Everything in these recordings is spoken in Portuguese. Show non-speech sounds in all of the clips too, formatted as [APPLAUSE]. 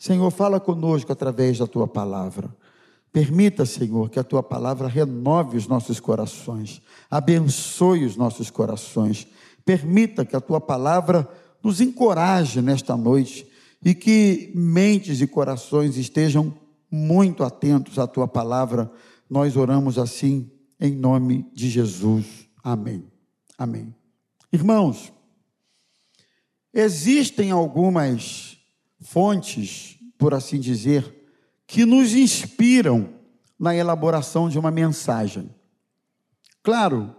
Senhor, fala conosco através da tua palavra. Permita, Senhor, que a tua palavra renove os nossos corações, abençoe os nossos corações. Permita que a tua palavra nos encoraje nesta noite e que mentes e corações estejam muito atentos à tua palavra. Nós oramos assim em nome de Jesus. Amém. Amém. Irmãos, existem algumas fontes, por assim dizer, que nos inspiram na elaboração de uma mensagem. Claro,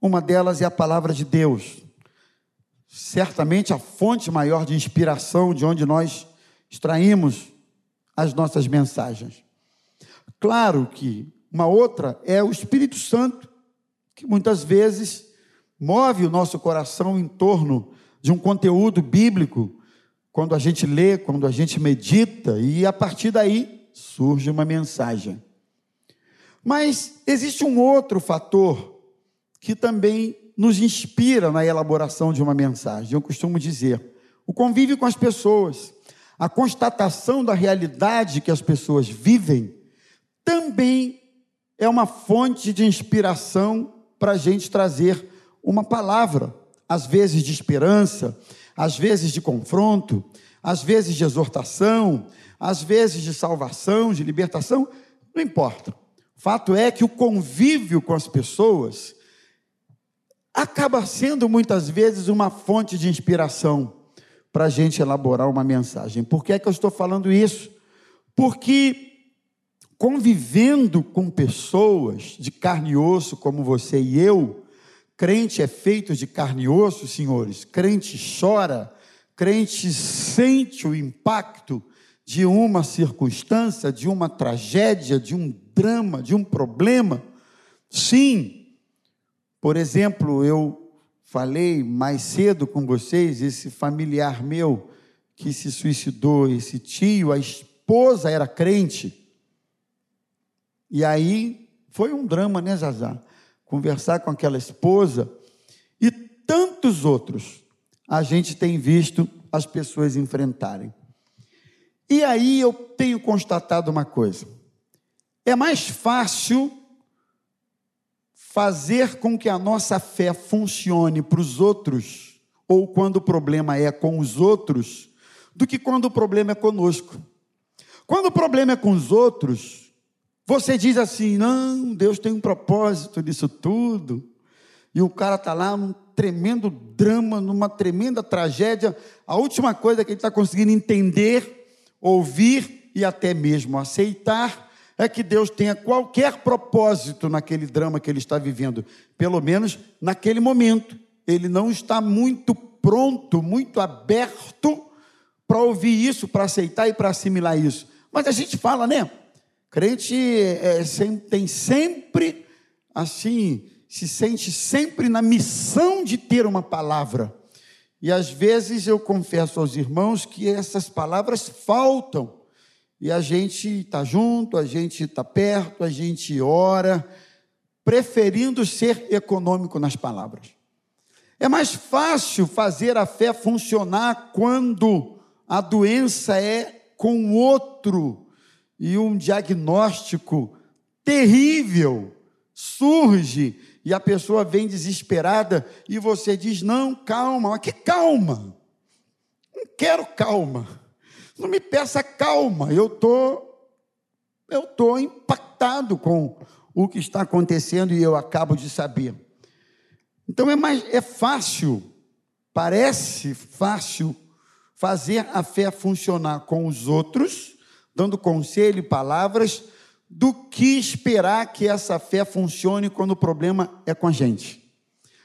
uma delas é a palavra de Deus. Certamente a fonte maior de inspiração de onde nós extraímos as nossas mensagens. Claro que uma outra é o Espírito Santo, que muitas vezes move o nosso coração em torno de um conteúdo bíblico, quando a gente lê, quando a gente medita, e a partir daí surge uma mensagem. Mas existe um outro fator que também nos inspira na elaboração de uma mensagem. Eu costumo dizer: o convívio com as pessoas, a constatação da realidade que as pessoas vivem, também é uma fonte de inspiração para a gente trazer uma palavra, às vezes de esperança, às vezes de confronto, às vezes de exortação, às vezes de salvação, de libertação, não importa. Fato é que o convívio com as pessoas acaba sendo muitas vezes uma fonte de inspiração para a gente elaborar uma mensagem. Por que é que eu estou falando isso? Porque convivendo com pessoas de carne e osso como você e eu, crente é feito de carne e osso, senhores, crente chora, crente sente o impacto de uma circunstância, de uma tragédia, de um drama, de um problema. Sim, por exemplo, eu falei mais cedo com vocês, esse familiar meu que se suicidou, esse tio, a esposa era crente. E aí foi um drama, né, Zazá? Conversar com aquela esposa e tantos outros a gente tem visto as pessoas enfrentarem. E aí eu tenho constatado uma coisa: é mais fácil fazer com que a nossa fé funcione para os outros, ou quando o problema é com os outros, do que quando o problema é conosco. Quando o problema é com os outros, você diz assim: não, Deus tem um propósito nisso tudo. E o cara está lá num tremendo drama, numa tremenda tragédia. A última coisa que ele está conseguindo entender, ouvir e até mesmo aceitar é que Deus tenha qualquer propósito naquele drama que ele está vivendo, pelo menos naquele momento. Ele não está muito pronto, muito aberto para ouvir isso, para aceitar e para assimilar isso. Mas a gente fala, né? Crente é, tem sempre, assim, se sente sempre na missão de ter uma palavra. E às vezes eu confesso aos irmãos que essas palavras faltam. E a gente está junto, a gente está perto, a gente ora, preferindo ser econômico nas palavras. É mais fácil fazer a fé funcionar quando a doença é com o outro e um diagnóstico terrível surge e a pessoa vem desesperada e você diz: Não, calma, mas que calma? Não quero calma. Não me peça calma. Eu tô, eu tô impactado com o que está acontecendo e eu acabo de saber. Então é mais é fácil, parece fácil fazer a fé funcionar com os outros dando conselho e palavras, do que esperar que essa fé funcione quando o problema é com a gente.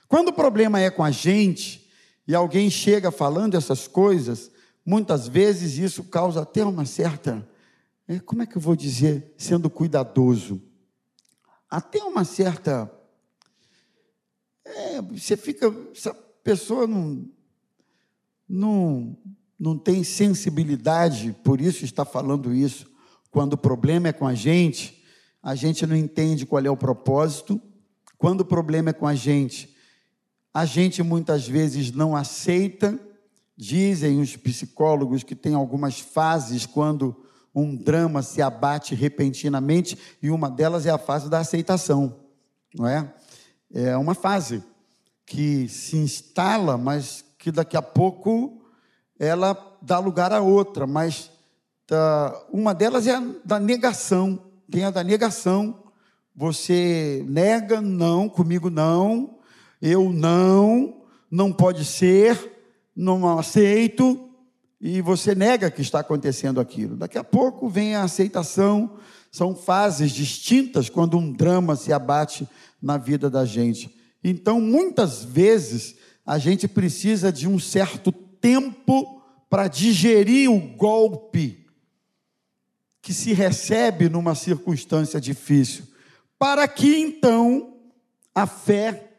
Quando o problema é com a gente e alguém chega falando essas coisas, muitas vezes isso causa até uma certa, é, como é que eu vou dizer, sendo cuidadoso, até uma certa, é, você fica, essa pessoa não, não não tem sensibilidade, por isso está falando isso. Quando o problema é com a gente, a gente não entende qual é o propósito. Quando o problema é com a gente, a gente muitas vezes não aceita Dizem os psicólogos que tem algumas fases quando um drama se abate repentinamente, e uma delas é a fase da aceitação, não é? É uma fase que se instala, mas que daqui a pouco ela dá lugar a outra, mas tá, uma delas é a da negação. Tem a da negação. Você nega, não, comigo não, eu não, não pode ser, não aceito, e você nega que está acontecendo aquilo. Daqui a pouco vem a aceitação, são fases distintas quando um drama se abate na vida da gente. Então, muitas vezes, a gente precisa de um certo tempo para digerir o golpe que se recebe numa circunstância difícil, para que então a fé,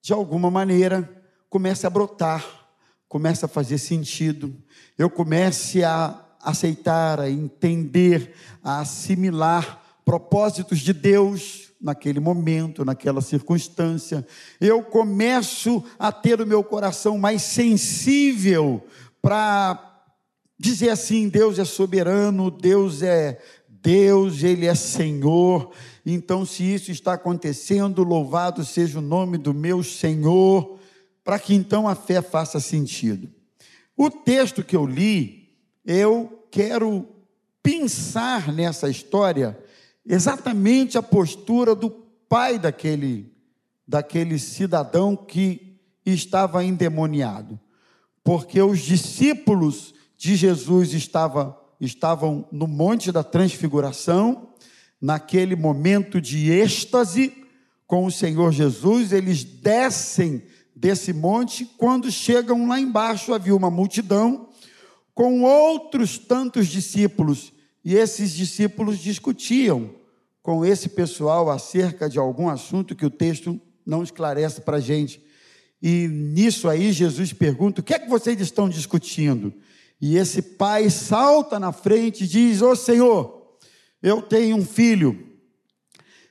de alguma maneira, comece a brotar, comece a fazer sentido, eu comece a aceitar, a entender, a assimilar propósitos de Deus naquele momento, naquela circunstância. Eu começo a ter o meu coração mais sensível para dizer assim: Deus é soberano, Deus é Deus, Ele é Senhor. Então, se isso está acontecendo, louvado seja o nome do meu Senhor, para que então a fé faça sentido. O texto que eu li, eu quero pensar nessa história exatamente a postura do pai daquele, daquele cidadão que estava endemoniado. Porque os discípulos de Jesus estava, estavam no Monte da Transfiguração, naquele momento de êxtase com o Senhor Jesus, eles descem desse monte, quando chegam lá embaixo havia uma multidão com outros tantos discípulos e esses discípulos discutiam com esse pessoal acerca de algum assunto que o texto não esclarece para a gente. E nisso aí Jesus pergunta: o que é que vocês estão discutindo? E esse pai salta na frente e diz: Ô oh, Senhor, eu tenho um filho,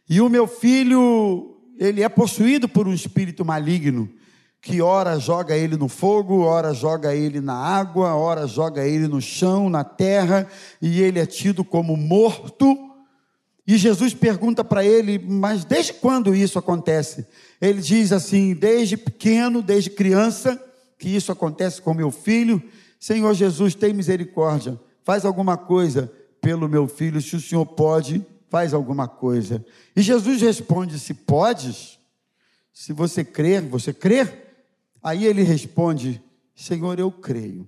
e o meu filho, ele é possuído por um espírito maligno que ora joga ele no fogo, ora joga ele na água, ora joga ele no chão, na terra, e ele é tido como morto. E Jesus pergunta para ele: Mas desde quando isso acontece? Ele diz assim: Desde pequeno, desde criança, que isso acontece com meu filho. Senhor Jesus, tem misericórdia, faz alguma coisa pelo meu filho, se o Senhor pode, faz alguma coisa. E Jesus responde: Se podes, se você crer, você crer? Aí ele responde: Senhor, eu creio.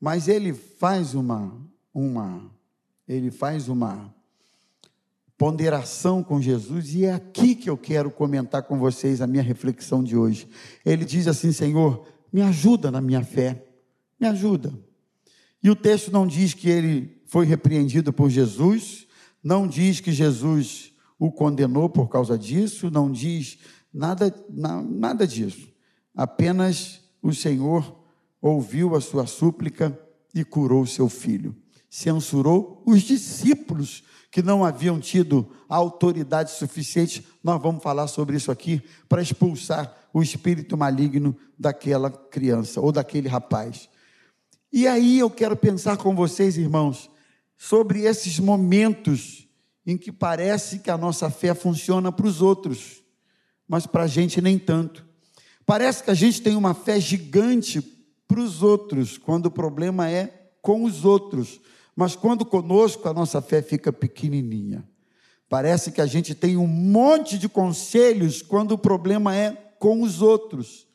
Mas ele faz uma uma ele faz uma ponderação com Jesus e é aqui que eu quero comentar com vocês a minha reflexão de hoje. Ele diz assim: Senhor, me ajuda na minha fé. Me ajuda. E o texto não diz que ele foi repreendido por Jesus, não diz que Jesus o condenou por causa disso, não diz nada, nada disso. Apenas o Senhor ouviu a sua súplica e curou seu filho. Censurou os discípulos que não haviam tido autoridade suficiente. Nós vamos falar sobre isso aqui para expulsar o espírito maligno daquela criança ou daquele rapaz. E aí eu quero pensar com vocês, irmãos, sobre esses momentos em que parece que a nossa fé funciona para os outros, mas para a gente nem tanto. Parece que a gente tem uma fé gigante para os outros, quando o problema é com os outros, mas quando conosco a nossa fé fica pequenininha. Parece que a gente tem um monte de conselhos quando o problema é com os outros.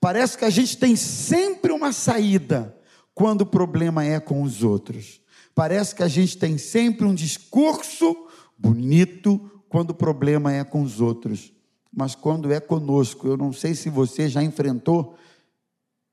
Parece que a gente tem sempre uma saída quando o problema é com os outros. Parece que a gente tem sempre um discurso bonito quando o problema é com os outros mas quando é conosco. Eu não sei se você já enfrentou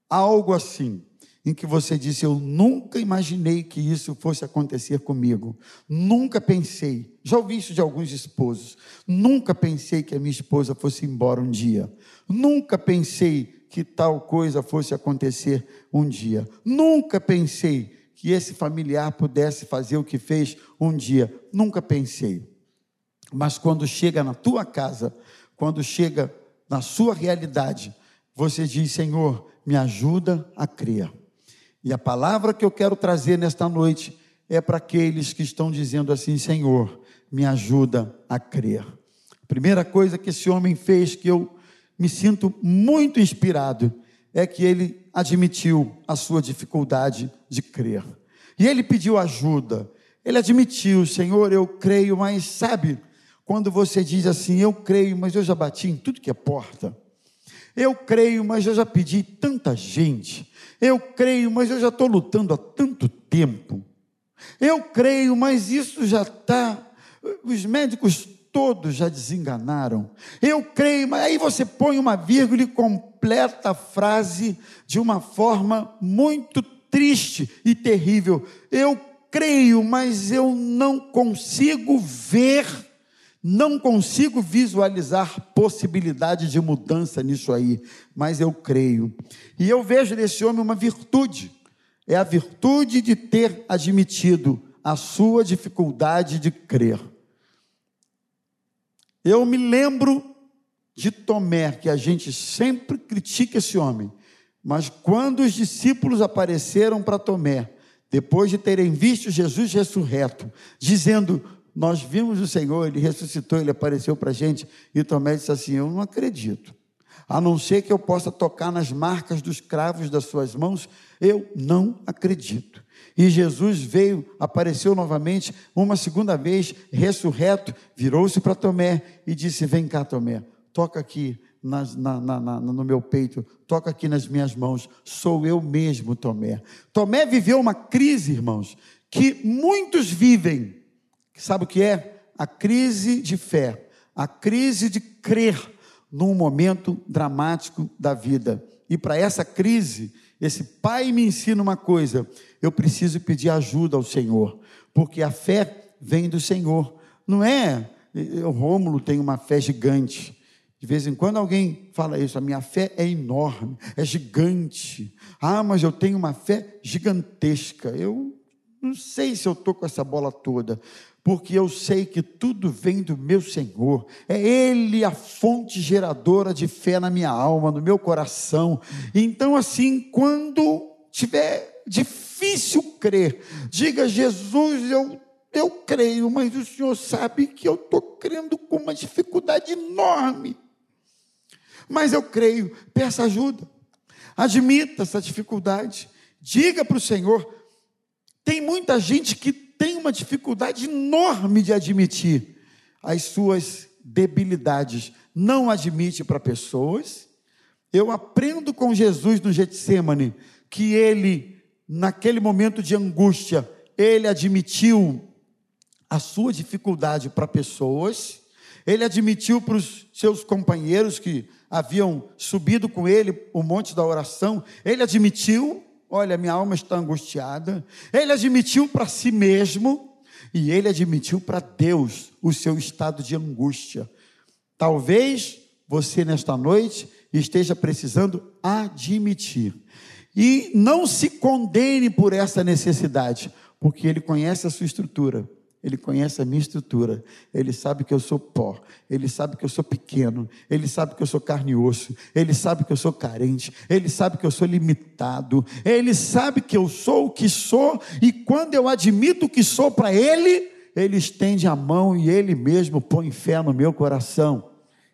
algo assim, em que você disse: Eu nunca imaginei que isso fosse acontecer comigo, nunca pensei. Já ouvi isso de alguns esposos. Nunca pensei que a minha esposa fosse embora um dia, nunca pensei que tal coisa fosse acontecer um dia, nunca pensei que esse familiar pudesse fazer o que fez um dia, nunca pensei. Mas quando chega na tua casa, quando chega na sua realidade, você diz: Senhor, me ajuda a crer. E a palavra que eu quero trazer nesta noite é para aqueles que estão dizendo assim: Senhor, me ajuda a crer. A primeira coisa que esse homem fez que eu me sinto muito inspirado é que ele admitiu a sua dificuldade de crer. E ele pediu ajuda. Ele admitiu, Senhor, eu creio, mas sabe, quando você diz assim, eu creio, mas eu já bati em tudo que é porta. Eu creio, mas eu já pedi tanta gente. Eu creio, mas eu já estou lutando há tanto tempo. Eu creio, mas isso já está. Os médicos todos já desenganaram. Eu creio, mas aí você põe uma vírgula e completa a frase de uma forma muito triste e terrível. Eu creio, mas eu não consigo ver, não consigo visualizar possibilidade de mudança nisso aí, mas eu creio. E eu vejo nesse homem uma virtude, é a virtude de ter admitido a sua dificuldade de crer. Eu me lembro de Tomé, que a gente sempre critica esse homem, mas quando os discípulos apareceram para Tomé, depois de terem visto Jesus ressurreto, dizendo: Nós vimos o Senhor, ele ressuscitou, ele apareceu para a gente, e Tomé disse assim: Eu não acredito, a não ser que eu possa tocar nas marcas dos cravos das suas mãos, eu não acredito. E Jesus veio, apareceu novamente, uma segunda vez, ressurreto, virou-se para Tomé e disse: Vem cá, Tomé, toca aqui na, na, na, no meu peito, toca aqui nas minhas mãos, sou eu mesmo, Tomé. Tomé viveu uma crise, irmãos, que muitos vivem. Sabe o que é? A crise de fé, a crise de crer num momento dramático da vida. E para essa crise, esse pai me ensina uma coisa: eu preciso pedir ajuda ao Senhor, porque a fé vem do Senhor. Não é, o Rômulo tem uma fé gigante. De vez em quando alguém fala isso, a minha fé é enorme, é gigante. Ah, mas eu tenho uma fé gigantesca. Eu não sei se eu estou com essa bola toda, porque eu sei que tudo vem do meu Senhor. É Ele a fonte geradora de fé na minha alma, no meu coração. Então, assim, quando tiver difícil crer, diga: Jesus, eu, eu creio, mas o Senhor sabe que eu estou crendo com uma dificuldade enorme. Mas eu creio, peça ajuda, admita essa dificuldade, diga para o Senhor. Tem muita gente que tem uma dificuldade enorme de admitir as suas debilidades. Não admite para pessoas. Eu aprendo com Jesus no Getsemane que ele, naquele momento de angústia, ele admitiu a sua dificuldade para pessoas, ele admitiu para os seus companheiros que haviam subido com ele o monte da oração, ele admitiu Olha, minha alma está angustiada. Ele admitiu para si mesmo e ele admitiu para Deus o seu estado de angústia. Talvez você nesta noite esteja precisando admitir. E não se condene por essa necessidade, porque ele conhece a sua estrutura. Ele conhece a minha estrutura. Ele sabe que eu sou pó. Ele sabe que eu sou pequeno. Ele sabe que eu sou carne e osso. Ele sabe que eu sou carente. Ele sabe que eu sou limitado. Ele sabe que eu sou o que sou. E quando eu admito o que sou para Ele, Ele estende a mão e Ele mesmo põe fé no meu coração.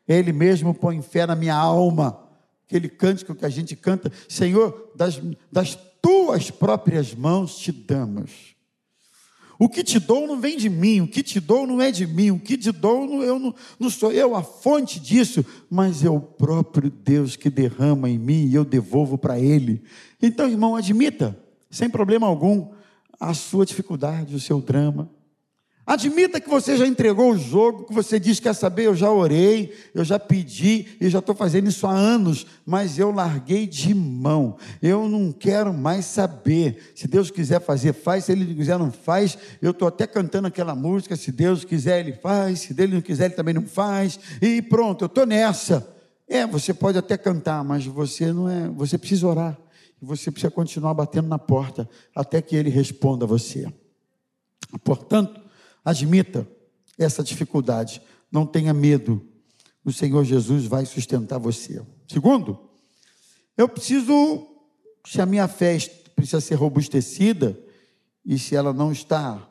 Ele mesmo põe fé na minha alma. Aquele cântico que a gente canta: Senhor, das, das tuas próprias mãos te damos o que te dou não vem de mim, o que te dou não é de mim, o que te dou eu não, não sou eu a fonte disso, mas é o próprio Deus que derrama em mim e eu devolvo para Ele. Então, irmão, admita, sem problema algum, a sua dificuldade, o seu drama, Admita que você já entregou o jogo, que você diz: quer saber, eu já orei, eu já pedi e já estou fazendo isso há anos, mas eu larguei de mão. Eu não quero mais saber. Se Deus quiser fazer, faz. Se Ele não quiser, não faz. Eu estou até cantando aquela música: se Deus quiser, Ele faz. Se Ele não quiser, Ele também não faz. E pronto, eu estou nessa. É, você pode até cantar, mas você não é. Você precisa orar. Você precisa continuar batendo na porta até que Ele responda a você. Portanto, Admita essa dificuldade. Não tenha medo. O Senhor Jesus vai sustentar você. Segundo, eu preciso, se a minha fé precisa ser robustecida, e se ela não está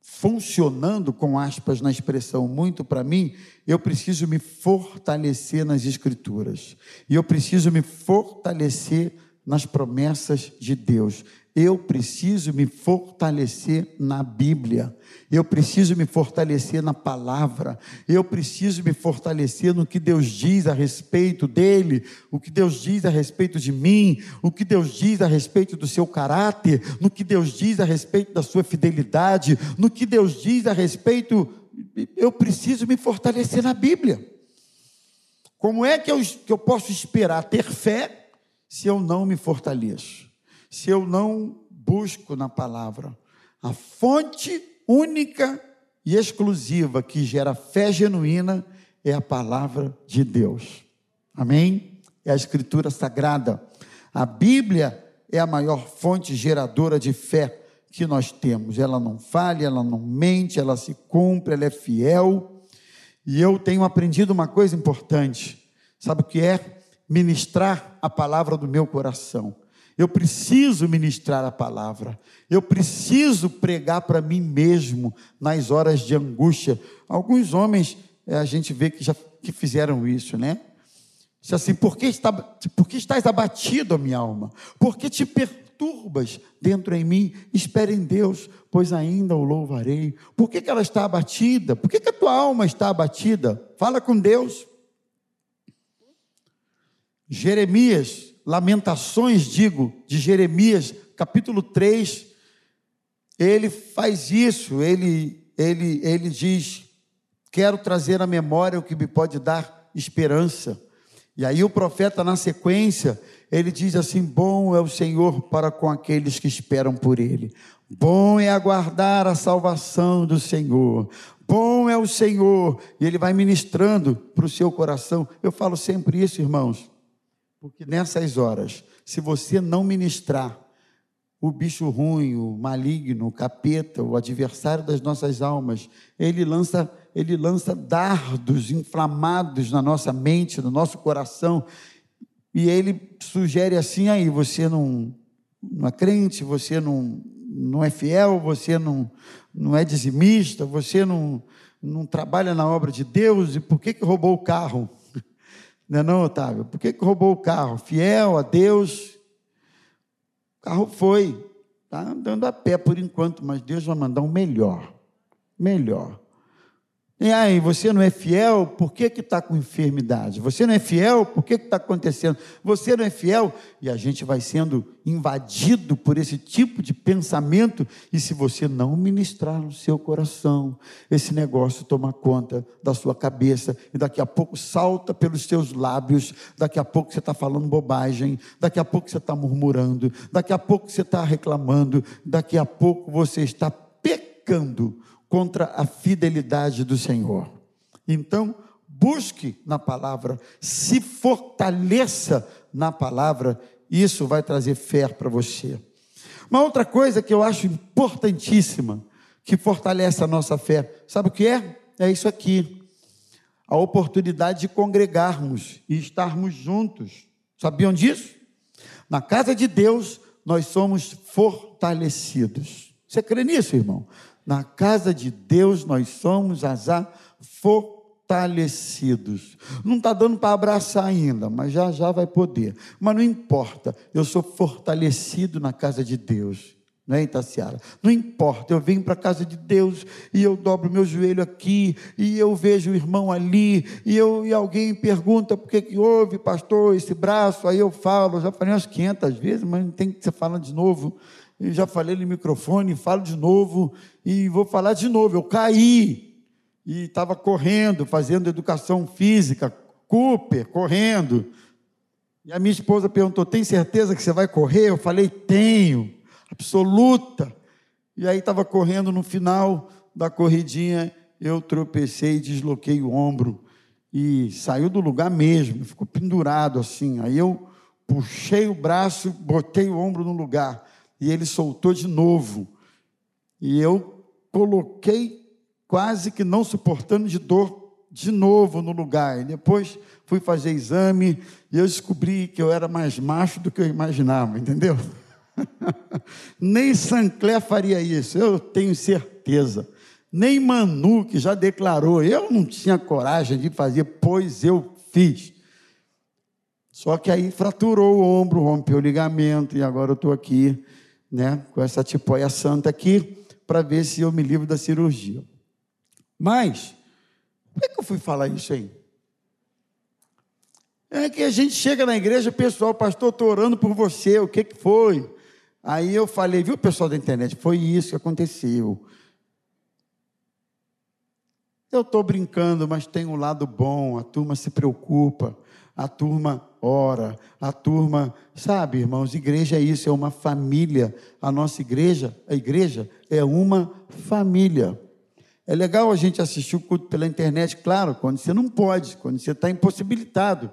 funcionando, com aspas na expressão muito para mim, eu preciso me fortalecer nas Escrituras. E eu preciso me fortalecer nas promessas de Deus. Eu preciso me fortalecer na Bíblia. Eu preciso me fortalecer na palavra. Eu preciso me fortalecer no que Deus diz a respeito dele, o que Deus diz a respeito de mim, o que Deus diz a respeito do seu caráter, no que Deus diz a respeito da sua fidelidade, no que Deus diz a respeito. Eu preciso me fortalecer na Bíblia. Como é que eu, que eu posso esperar ter fé se eu não me fortaleço? Se eu não busco na palavra. A fonte única e exclusiva que gera fé genuína é a palavra de Deus. Amém? É a escritura sagrada. A Bíblia é a maior fonte geradora de fé que nós temos. Ela não falha, ela não mente, ela se cumpre, ela é fiel. E eu tenho aprendido uma coisa importante. Sabe o que é? Ministrar a palavra do meu coração. Eu preciso ministrar a palavra. Eu preciso pregar para mim mesmo nas horas de angústia. Alguns homens é, a gente vê que já que fizeram isso, né? Diz assim, por que, está, por que estás abatido, minha alma? Por que te perturbas dentro em mim? Espere em Deus, pois ainda o louvarei. Por que, que ela está abatida? Por que, que a tua alma está abatida? Fala com Deus. Jeremias Lamentações, digo, de Jeremias, capítulo 3, ele faz isso, ele, ele, ele diz: Quero trazer à memória o que me pode dar esperança. E aí o profeta, na sequência, ele diz assim: Bom é o Senhor para com aqueles que esperam por Ele. Bom é aguardar a salvação do Senhor. Bom é o Senhor. E ele vai ministrando para o seu coração. Eu falo sempre isso, irmãos. Porque nessas horas, se você não ministrar, o bicho ruim, o maligno, o capeta, o adversário das nossas almas, ele lança, ele lança dardos inflamados na nossa mente, no nosso coração, e ele sugere assim aí, você não, não é crente, você não, não é fiel, você não, não é dizimista, você não, não trabalha na obra de Deus, e por que, que roubou o carro? Não é não, Otávio? Por que, que roubou o carro? Fiel a Deus. O carro foi. Está andando a pé por enquanto, mas Deus vai mandar um melhor. Melhor. E aí, você não é fiel, por que está com enfermidade? Você não é fiel, por que está acontecendo? Você não é fiel, e a gente vai sendo invadido por esse tipo de pensamento, e se você não ministrar no seu coração, esse negócio toma conta da sua cabeça, e daqui a pouco salta pelos seus lábios, daqui a pouco você está falando bobagem, daqui a pouco você está murmurando, daqui a pouco você está reclamando, daqui a pouco você está pecando contra a fidelidade do Senhor. Então, busque na palavra, se fortaleça na palavra, isso vai trazer fé para você. Uma outra coisa que eu acho importantíssima, que fortalece a nossa fé, sabe o que é? É isso aqui. A oportunidade de congregarmos e estarmos juntos. Sabiam disso? Na casa de Deus, nós somos fortalecidos. Você crê nisso, irmão? Na casa de Deus nós somos azar fortalecidos. Não está dando para abraçar ainda, mas já já vai poder. Mas não importa, eu sou fortalecido na casa de Deus. Não é, Itaciara? Não importa, eu venho para a casa de Deus e eu dobro meu joelho aqui e eu vejo o irmão ali e, eu, e alguém pergunta por que, que houve, pastor, esse braço. Aí eu falo, já falei umas 500 vezes, mas não tem que você falar de novo eu já falei no microfone, falo de novo e vou falar de novo. Eu caí e estava correndo, fazendo educação física, Cooper, correndo. E a minha esposa perguntou: Tem certeza que você vai correr? Eu falei: Tenho, absoluta. E aí estava correndo no final da corridinha, eu tropecei e desloquei o ombro. E saiu do lugar mesmo, ficou pendurado assim. Aí eu puxei o braço, botei o ombro no lugar e ele soltou de novo. E eu coloquei quase que não suportando de dor de novo no lugar. E depois fui fazer exame e eu descobri que eu era mais macho do que eu imaginava, entendeu? [LAUGHS] Nem Sancler faria isso, eu tenho certeza. Nem Manu, que já declarou, eu não tinha coragem de fazer, pois eu fiz. Só que aí fraturou o ombro, rompeu o ligamento, e agora eu estou aqui, né, com essa tipóia santa aqui, para ver se eu me livro da cirurgia. Mas, por que eu fui falar isso aí? É que a gente chega na igreja, pessoal, pastor, estou orando por você, o que, que foi? Aí eu falei, viu, pessoal da internet, foi isso que aconteceu. Eu estou brincando, mas tem um lado bom, a turma se preocupa, a turma ora, a turma, sabe, irmãos, igreja é isso, é uma família. A nossa igreja, a igreja é uma família. É legal a gente assistir o culto pela internet, claro, quando você não pode, quando você está impossibilitado.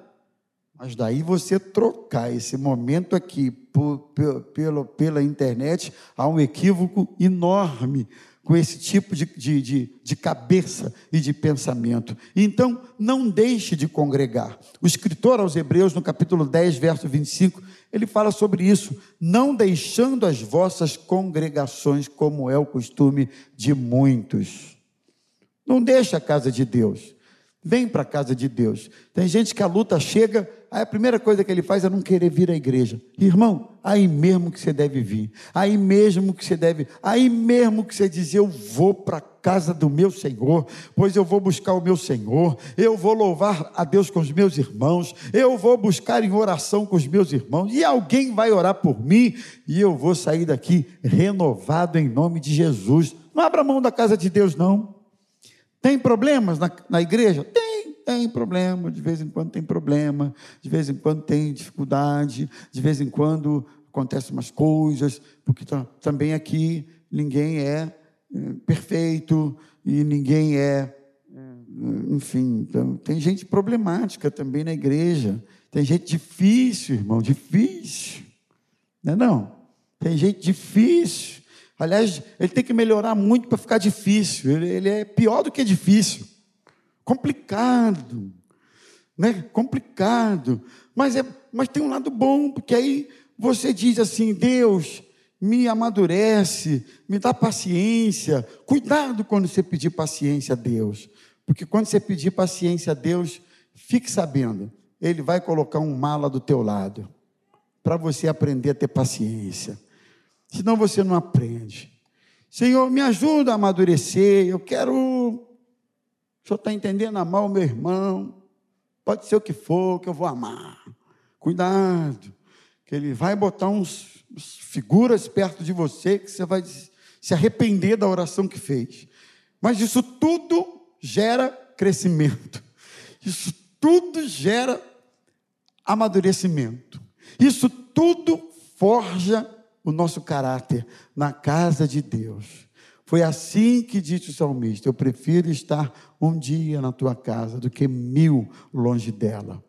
Mas daí você trocar esse momento aqui por, pela, pela internet, há um equívoco enorme com esse tipo de, de, de, de, cabeça e de pensamento. Então, não deixe de congregar. O escritor aos Hebreus, no capítulo 10, verso 25, ele fala sobre isso, não deixando as vossas congregações, como é o costume de muitos. Não deixe a casa de Deus. Vem para a casa de Deus. Tem gente que a luta chega, aí a primeira coisa que ele faz é não querer vir à igreja. Irmão, aí mesmo que você deve vir, aí mesmo que você deve, aí mesmo que você diz, eu vou para a casa do meu Senhor, pois eu vou buscar o meu Senhor, eu vou louvar a Deus com os meus irmãos, eu vou buscar em oração com os meus irmãos, e alguém vai orar por mim, e eu vou sair daqui renovado em nome de Jesus. Não abra mão da casa de Deus, não. Tem problemas na, na igreja? Tem, tem problema. De vez em quando tem problema, de vez em quando tem dificuldade, de vez em quando acontecem umas coisas, porque também aqui ninguém é, é perfeito e ninguém é, é enfim, então, tem gente problemática também na igreja. Tem gente difícil, irmão, difícil. Não é não? Tem gente difícil. Aliás, ele tem que melhorar muito para ficar difícil. Ele, ele, é pior do que difícil. Complicado. Né? Complicado. Mas, é, mas tem um lado bom, porque aí você diz assim: Deus, me amadurece, me dá paciência. Cuidado quando você pedir paciência a Deus. Porque quando você pedir paciência a Deus, fique sabendo, Ele vai colocar um mala do teu lado. Para você aprender a ter paciência senão você não aprende. Senhor, me ajuda a amadurecer, eu quero. O senhor está entendendo amar o meu irmão, pode ser o que for, que eu vou amar. Cuidado, que ele vai botar uns, uns figuras perto de você que você vai se arrepender da oração que fez. Mas isso tudo gera crescimento. Isso tudo gera amadurecimento. Isso tudo forja o nosso caráter na casa de Deus. Foi assim que disse o salmista: Eu prefiro estar um dia na tua casa do que mil longe dela.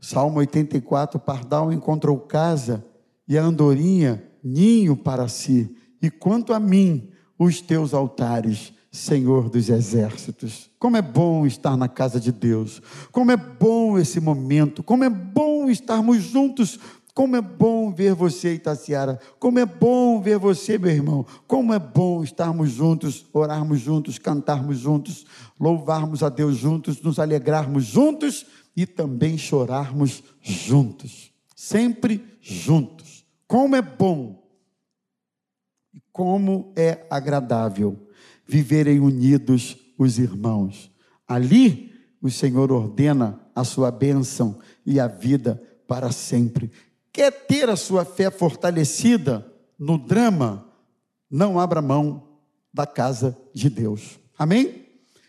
Salmo 84: Pardal encontrou casa e a andorinha ninho para si. E quanto a mim, os teus altares, Senhor dos exércitos. Como é bom estar na casa de Deus. Como é bom esse momento. Como é bom estarmos juntos como é bom ver você, Itaciara. Como é bom ver você, meu irmão. Como é bom estarmos juntos, orarmos juntos, cantarmos juntos, louvarmos a Deus juntos, nos alegrarmos juntos e também chorarmos juntos. Sempre juntos. Como é bom e como é agradável viverem unidos os irmãos. Ali o Senhor ordena a sua bênção e a vida para sempre. Quer ter a sua fé fortalecida no drama? Não abra mão da casa de Deus. Amém?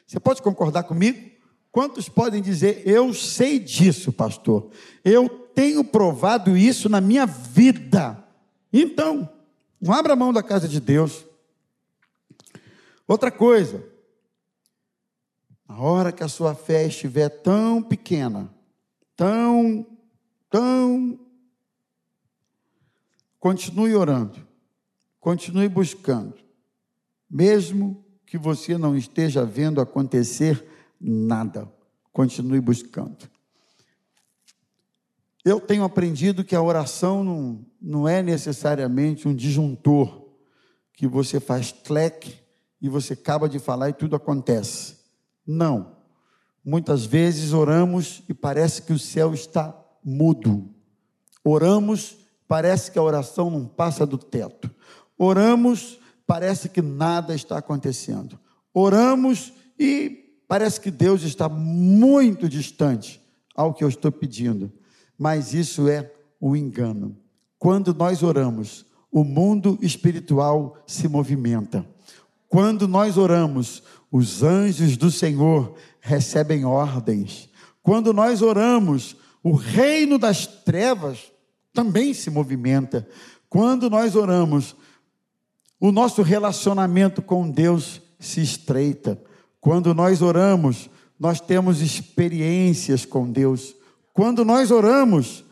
Você pode concordar comigo? Quantos podem dizer, eu sei disso, pastor? Eu tenho provado isso na minha vida. Então, não abra mão da casa de Deus. Outra coisa, na hora que a sua fé estiver tão pequena, tão, tão Continue orando, continue buscando, mesmo que você não esteja vendo acontecer nada, continue buscando. Eu tenho aprendido que a oração não, não é necessariamente um disjuntor que você faz cleque e você acaba de falar e tudo acontece. Não. Muitas vezes oramos e parece que o céu está mudo. Oramos, parece que a oração não passa do teto. Oramos, parece que nada está acontecendo. Oramos e parece que Deus está muito distante ao que eu estou pedindo. Mas isso é um engano. Quando nós oramos, o mundo espiritual se movimenta. Quando nós oramos, os anjos do Senhor recebem ordens. Quando nós oramos, o reino das trevas também se movimenta. Quando nós oramos, o nosso relacionamento com Deus se estreita. Quando nós oramos, nós temos experiências com Deus. Quando nós oramos,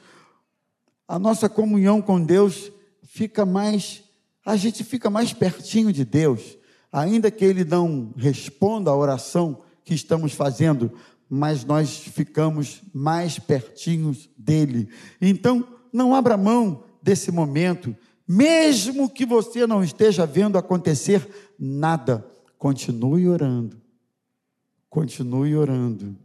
a nossa comunhão com Deus fica mais, a gente fica mais pertinho de Deus, ainda que Ele não responda a oração que estamos fazendo, mas nós ficamos mais pertinhos dele. Então, não abra mão desse momento, mesmo que você não esteja vendo acontecer nada, continue orando. Continue orando.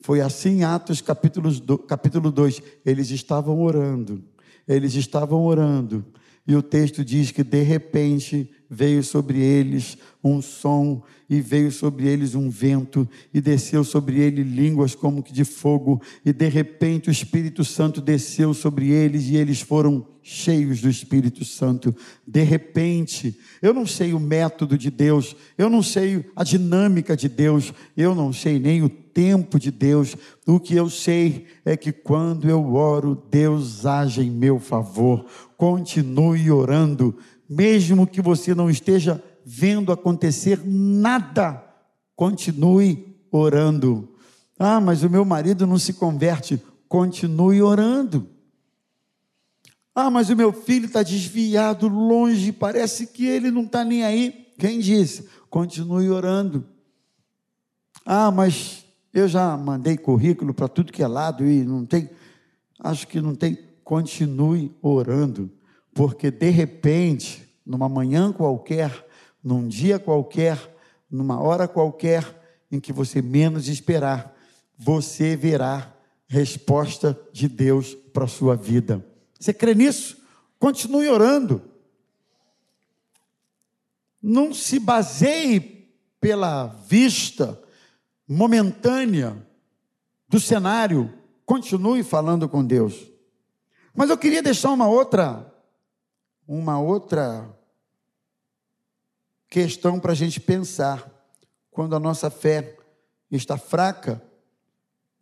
Foi assim em Atos capítulo 2. Eles estavam orando. Eles estavam orando. E o texto diz que de repente veio sobre eles um som, e veio sobre eles um vento, e desceu sobre eles línguas como que de fogo, e de repente o Espírito Santo desceu sobre eles, e eles foram cheios do Espírito Santo. De repente, eu não sei o método de Deus, eu não sei a dinâmica de Deus, eu não sei nem o tempo de Deus. O que eu sei é que quando eu oro, Deus age em meu favor. Continue orando mesmo que você não esteja vendo acontecer nada, continue orando. Ah, mas o meu marido não se converte. Continue orando. Ah, mas o meu filho está desviado, longe, parece que ele não está nem aí. Quem disse? Continue orando. Ah, mas eu já mandei currículo para tudo que é lado e não tem. Acho que não tem. Continue orando porque de repente, numa manhã qualquer, num dia qualquer, numa hora qualquer, em que você menos esperar, você verá resposta de Deus para a sua vida. Você crê nisso? Continue orando. Não se baseie pela vista momentânea do cenário. Continue falando com Deus. Mas eu queria deixar uma outra uma outra questão para a gente pensar. Quando a nossa fé está fraca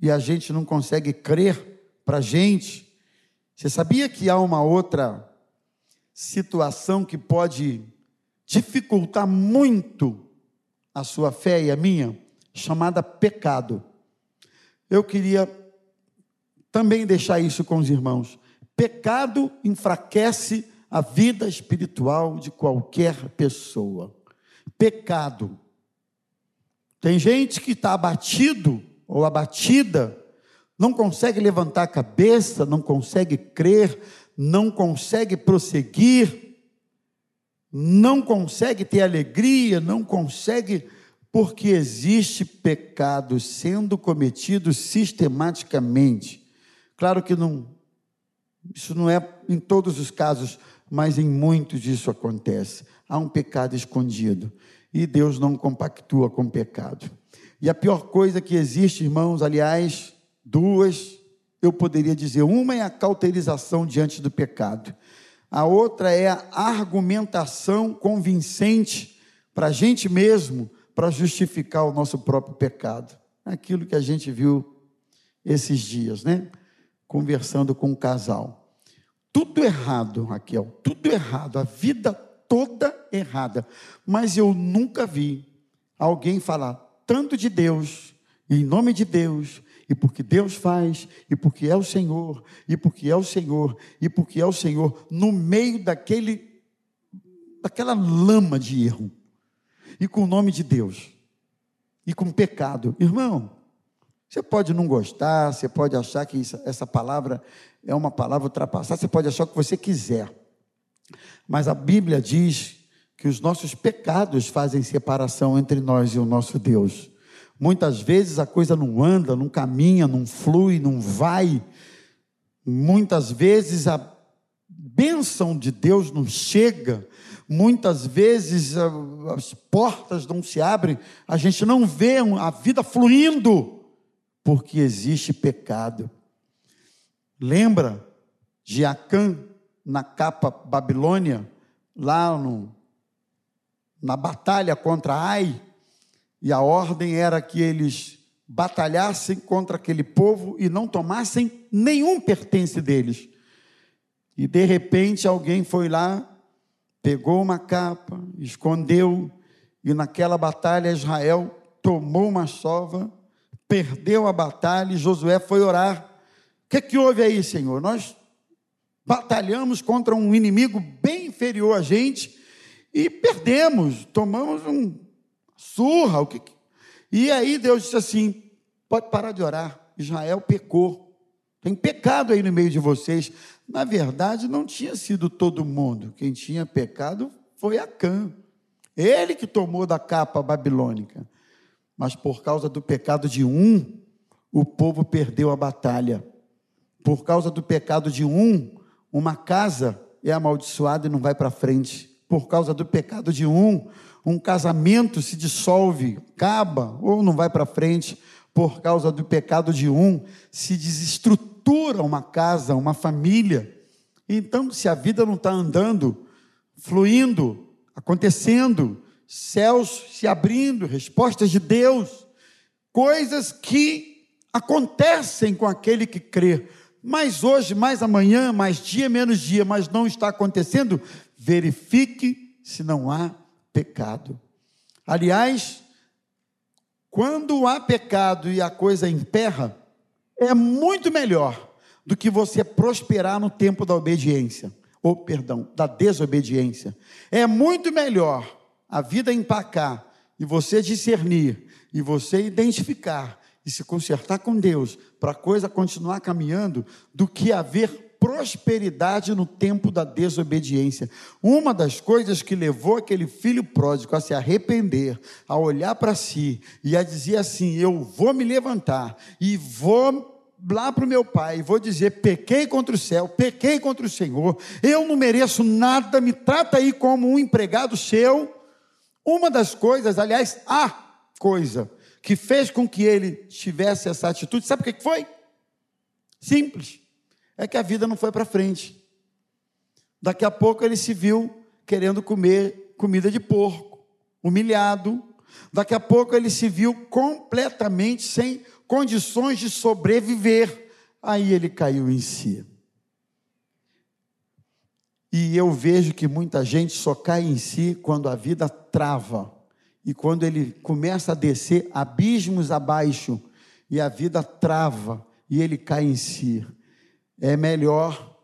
e a gente não consegue crer para a gente, você sabia que há uma outra situação que pode dificultar muito a sua fé e a minha, chamada pecado. Eu queria também deixar isso com os irmãos. Pecado enfraquece a vida espiritual de qualquer pessoa. Pecado. Tem gente que está abatido ou abatida, não consegue levantar a cabeça, não consegue crer, não consegue prosseguir, não consegue ter alegria, não consegue, porque existe pecado sendo cometido sistematicamente. Claro que não, isso não é em todos os casos mas em muitos isso acontece. Há um pecado escondido e Deus não compactua com o pecado. E a pior coisa que existe, irmãos, aliás, duas, eu poderia dizer: uma é a cauterização diante do pecado, a outra é a argumentação convincente para a gente mesmo, para justificar o nosso próprio pecado. Aquilo que a gente viu esses dias, né? Conversando com um casal. Tudo errado, Raquel, tudo errado, a vida toda errada. Mas eu nunca vi alguém falar tanto de Deus, em nome de Deus, e porque Deus faz, e porque é o Senhor, e porque é o Senhor, e porque é o Senhor, no meio daquele, daquela lama de erro, e com o nome de Deus, e com pecado. Irmão, Você pode não gostar, você pode achar que isso, essa palavra é uma palavra ultrapassada, você pode achar o que você quiser. Mas a Bíblia diz que os nossos pecados fazem separação entre nós e o nosso Deus. Muitas vezes a coisa não anda, não caminha, não flui, não vai. Muitas vezes a bênção de Deus não chega. Muitas vezes as portas não se abrem, a gente não vê a vida fluindo, porque existe pecado. Lembra de Acã na capa Babilônia, lá no, na batalha contra Ai? E a ordem era que eles batalhassem contra aquele povo e não tomassem nenhum pertence deles. E de repente alguém foi lá, pegou uma capa, escondeu, e naquela batalha Israel tomou uma sova, perdeu a batalha e Josué foi orar. O que, é que houve aí, Senhor? Nós batalhamos contra um inimigo bem inferior a gente e perdemos, tomamos um surra. O que... E aí Deus disse assim: pode parar de orar. Israel pecou. Tem pecado aí no meio de vocês. Na verdade, não tinha sido todo mundo. Quem tinha pecado foi Acã. Ele que tomou da capa babilônica. Mas por causa do pecado de um, o povo perdeu a batalha. Por causa do pecado de um, uma casa é amaldiçoada e não vai para frente. Por causa do pecado de um, um casamento se dissolve, acaba ou não vai para frente. Por causa do pecado de um, se desestrutura uma casa, uma família. Então, se a vida não está andando, fluindo, acontecendo, céus se abrindo, respostas de Deus, coisas que acontecem com aquele que crê. Mas hoje, mais amanhã, mais dia, menos dia, mas não está acontecendo, verifique se não há pecado. Aliás, quando há pecado e a coisa emperra, é muito melhor do que você prosperar no tempo da obediência, ou perdão, da desobediência. É muito melhor a vida empacar e você discernir e você identificar e se consertar com Deus para a coisa continuar caminhando do que haver prosperidade no tempo da desobediência. Uma das coisas que levou aquele filho pródigo a se arrepender, a olhar para si e a dizer assim: Eu vou me levantar e vou lá para o meu pai, vou dizer: pequei contra o céu, pequei contra o Senhor, eu não mereço nada, me trata aí como um empregado seu. Uma das coisas, aliás, a coisa que fez com que ele tivesse essa atitude, sabe o que foi? Simples é que a vida não foi para frente. Daqui a pouco ele se viu querendo comer comida de porco, humilhado. Daqui a pouco ele se viu completamente sem condições de sobreviver. Aí ele caiu em si. E eu vejo que muita gente só cai em si quando a vida trava e quando ele começa a descer abismos abaixo e a vida trava e ele cai em si é melhor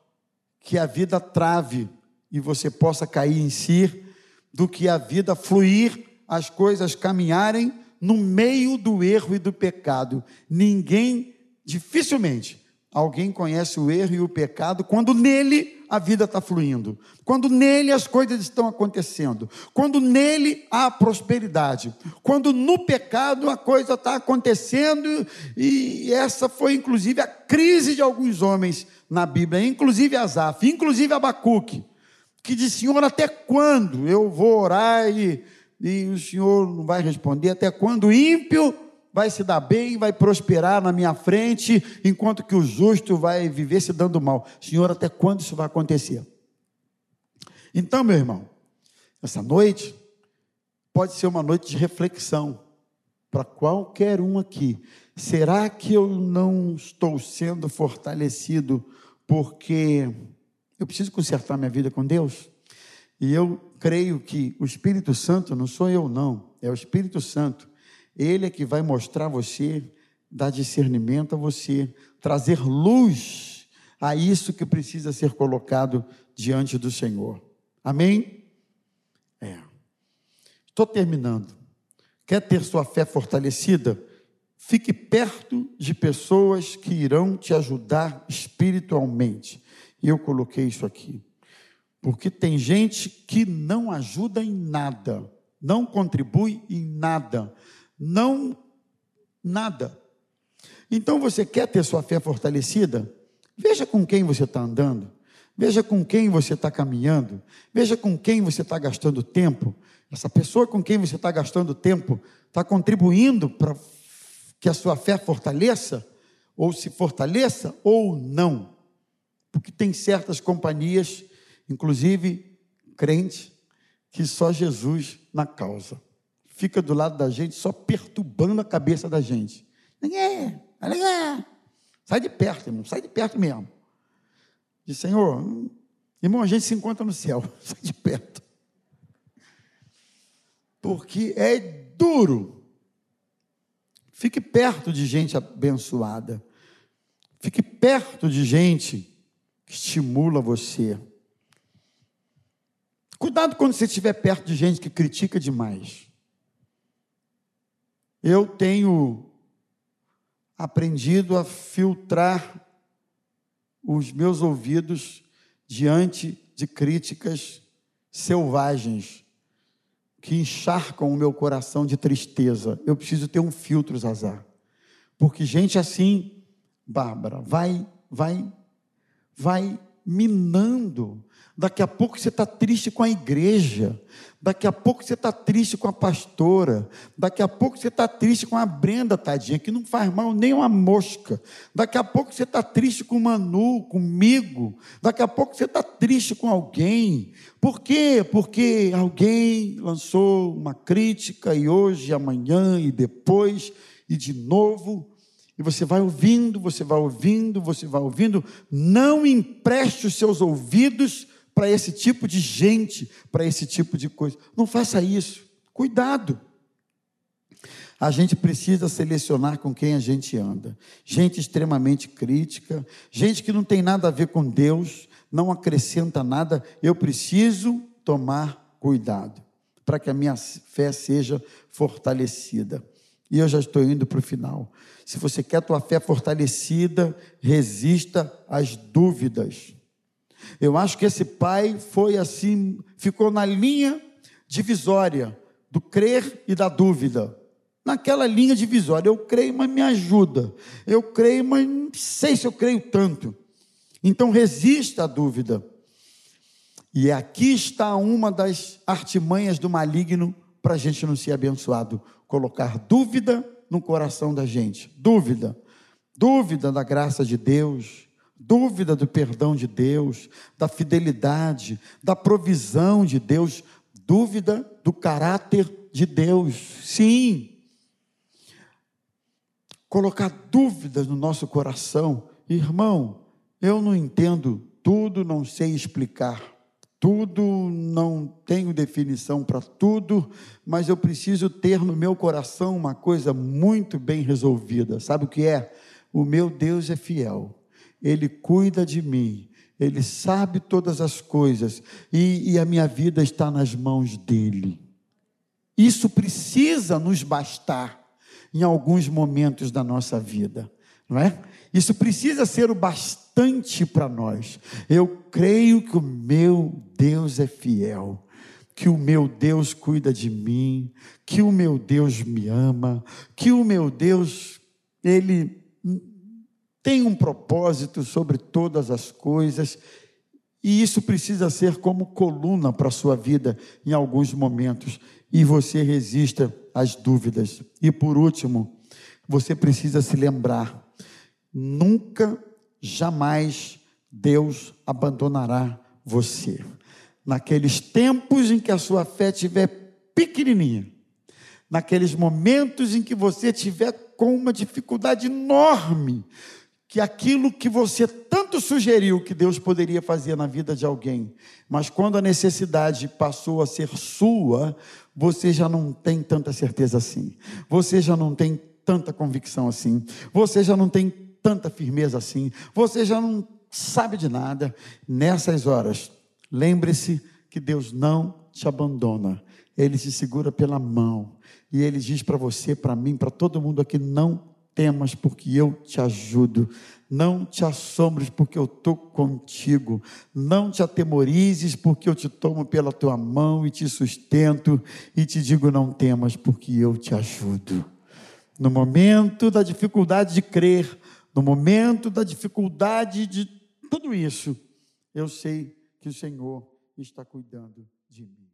que a vida trave e você possa cair em si, do que a vida fluir, as coisas caminharem no meio do erro e do pecado. Ninguém, dificilmente, alguém conhece o erro e o pecado quando nele a vida está fluindo, quando nele as coisas estão acontecendo, quando nele há prosperidade, quando no pecado a coisa está acontecendo, e essa foi inclusive a crise de alguns homens na Bíblia, inclusive Asaf, inclusive Abacuque, que disse: Senhor, até quando eu vou orar e, e o Senhor não vai responder? Até quando ímpio vai se dar bem, vai prosperar na minha frente, enquanto que o justo vai viver se dando mal. Senhor, até quando isso vai acontecer? Então, meu irmão, essa noite pode ser uma noite de reflexão para qualquer um aqui. Será que eu não estou sendo fortalecido porque eu preciso consertar minha vida com Deus? E eu creio que o Espírito Santo, não sou eu não, é o Espírito Santo, ele é que vai mostrar a você, dar discernimento a você, trazer luz a isso que precisa ser colocado diante do Senhor. Amém? É. Estou terminando. Quer ter sua fé fortalecida? Fique perto de pessoas que irão te ajudar espiritualmente. E eu coloquei isso aqui. Porque tem gente que não ajuda em nada, não contribui em nada, não nada. Então você quer ter sua fé fortalecida? Veja com quem você está andando, veja com quem você está caminhando, veja com quem você está gastando tempo. Essa pessoa com quem você está gastando tempo está contribuindo para que a sua fé fortaleça, ou se fortaleça, ou não. Porque tem certas companhias, inclusive crente, que só Jesus na causa. Fica do lado da gente, só perturbando a cabeça da gente. Ninguém, ninguém. Sai de perto, irmão, sai de perto mesmo. Diz, Senhor, irmão, a gente se encontra no céu, [LAUGHS] sai de perto. Porque é duro. Fique perto de gente abençoada. Fique perto de gente que estimula você. Cuidado quando você estiver perto de gente que critica demais. Eu tenho aprendido a filtrar os meus ouvidos diante de críticas selvagens que encharcam o meu coração de tristeza. Eu preciso ter um filtro, Zazar. Porque gente assim, Bárbara, vai, vai, vai minando Daqui a pouco você está triste com a igreja. Daqui a pouco você está triste com a pastora. Daqui a pouco você está triste com a Brenda, tadinha, que não faz mal nem uma mosca. Daqui a pouco você está triste com o Manu, comigo. Daqui a pouco você está triste com alguém. Por quê? Porque alguém lançou uma crítica e hoje, amanhã e depois e de novo. E você vai ouvindo, você vai ouvindo, você vai ouvindo. Não empreste os seus ouvidos para esse tipo de gente, para esse tipo de coisa. Não faça isso. Cuidado. A gente precisa selecionar com quem a gente anda. Gente extremamente crítica, gente que não tem nada a ver com Deus, não acrescenta nada. Eu preciso tomar cuidado para que a minha fé seja fortalecida. E eu já estou indo para o final. Se você quer a tua fé fortalecida, resista às dúvidas. Eu acho que esse pai foi assim, ficou na linha divisória do crer e da dúvida. Naquela linha divisória, eu creio, mas me ajuda. Eu creio, mas não sei se eu creio tanto. Então resista à dúvida. E aqui está uma das artimanhas do maligno para a gente não ser abençoado: colocar dúvida no coração da gente. Dúvida. Dúvida da graça de Deus dúvida do perdão de Deus, da fidelidade, da provisão de Deus, dúvida do caráter de Deus. Sim. Colocar dúvidas no nosso coração. Irmão, eu não entendo tudo, não sei explicar tudo, não tenho definição para tudo, mas eu preciso ter no meu coração uma coisa muito bem resolvida. Sabe o que é? O meu Deus é fiel. Ele cuida de mim, Ele sabe todas as coisas e, e a minha vida está nas mãos dEle. Isso precisa nos bastar em alguns momentos da nossa vida, não é? Isso precisa ser o bastante para nós. Eu creio que o meu Deus é fiel que o meu Deus cuida de mim, que o meu Deus me ama, que o meu Deus, Ele tem um propósito sobre todas as coisas, e isso precisa ser como coluna para a sua vida em alguns momentos, e você resista às dúvidas. E por último, você precisa se lembrar: nunca, jamais Deus abandonará você. Naqueles tempos em que a sua fé estiver pequenininha, naqueles momentos em que você tiver com uma dificuldade enorme, que aquilo que você tanto sugeriu que Deus poderia fazer na vida de alguém, mas quando a necessidade passou a ser sua, você já não tem tanta certeza assim, você já não tem tanta convicção assim, você já não tem tanta firmeza assim, você já não sabe de nada. Nessas horas, lembre-se que Deus não te abandona, Ele te segura pela mão, E ele diz para você, para mim, para todo mundo aqui: não temas, porque eu te ajudo. Não te assombres, porque eu estou contigo. Não te atemorizes, porque eu te tomo pela tua mão e te sustento. E te digo: não temas, porque eu te ajudo. No momento da dificuldade de crer, no momento da dificuldade de tudo isso, eu sei que o Senhor está cuidando de mim.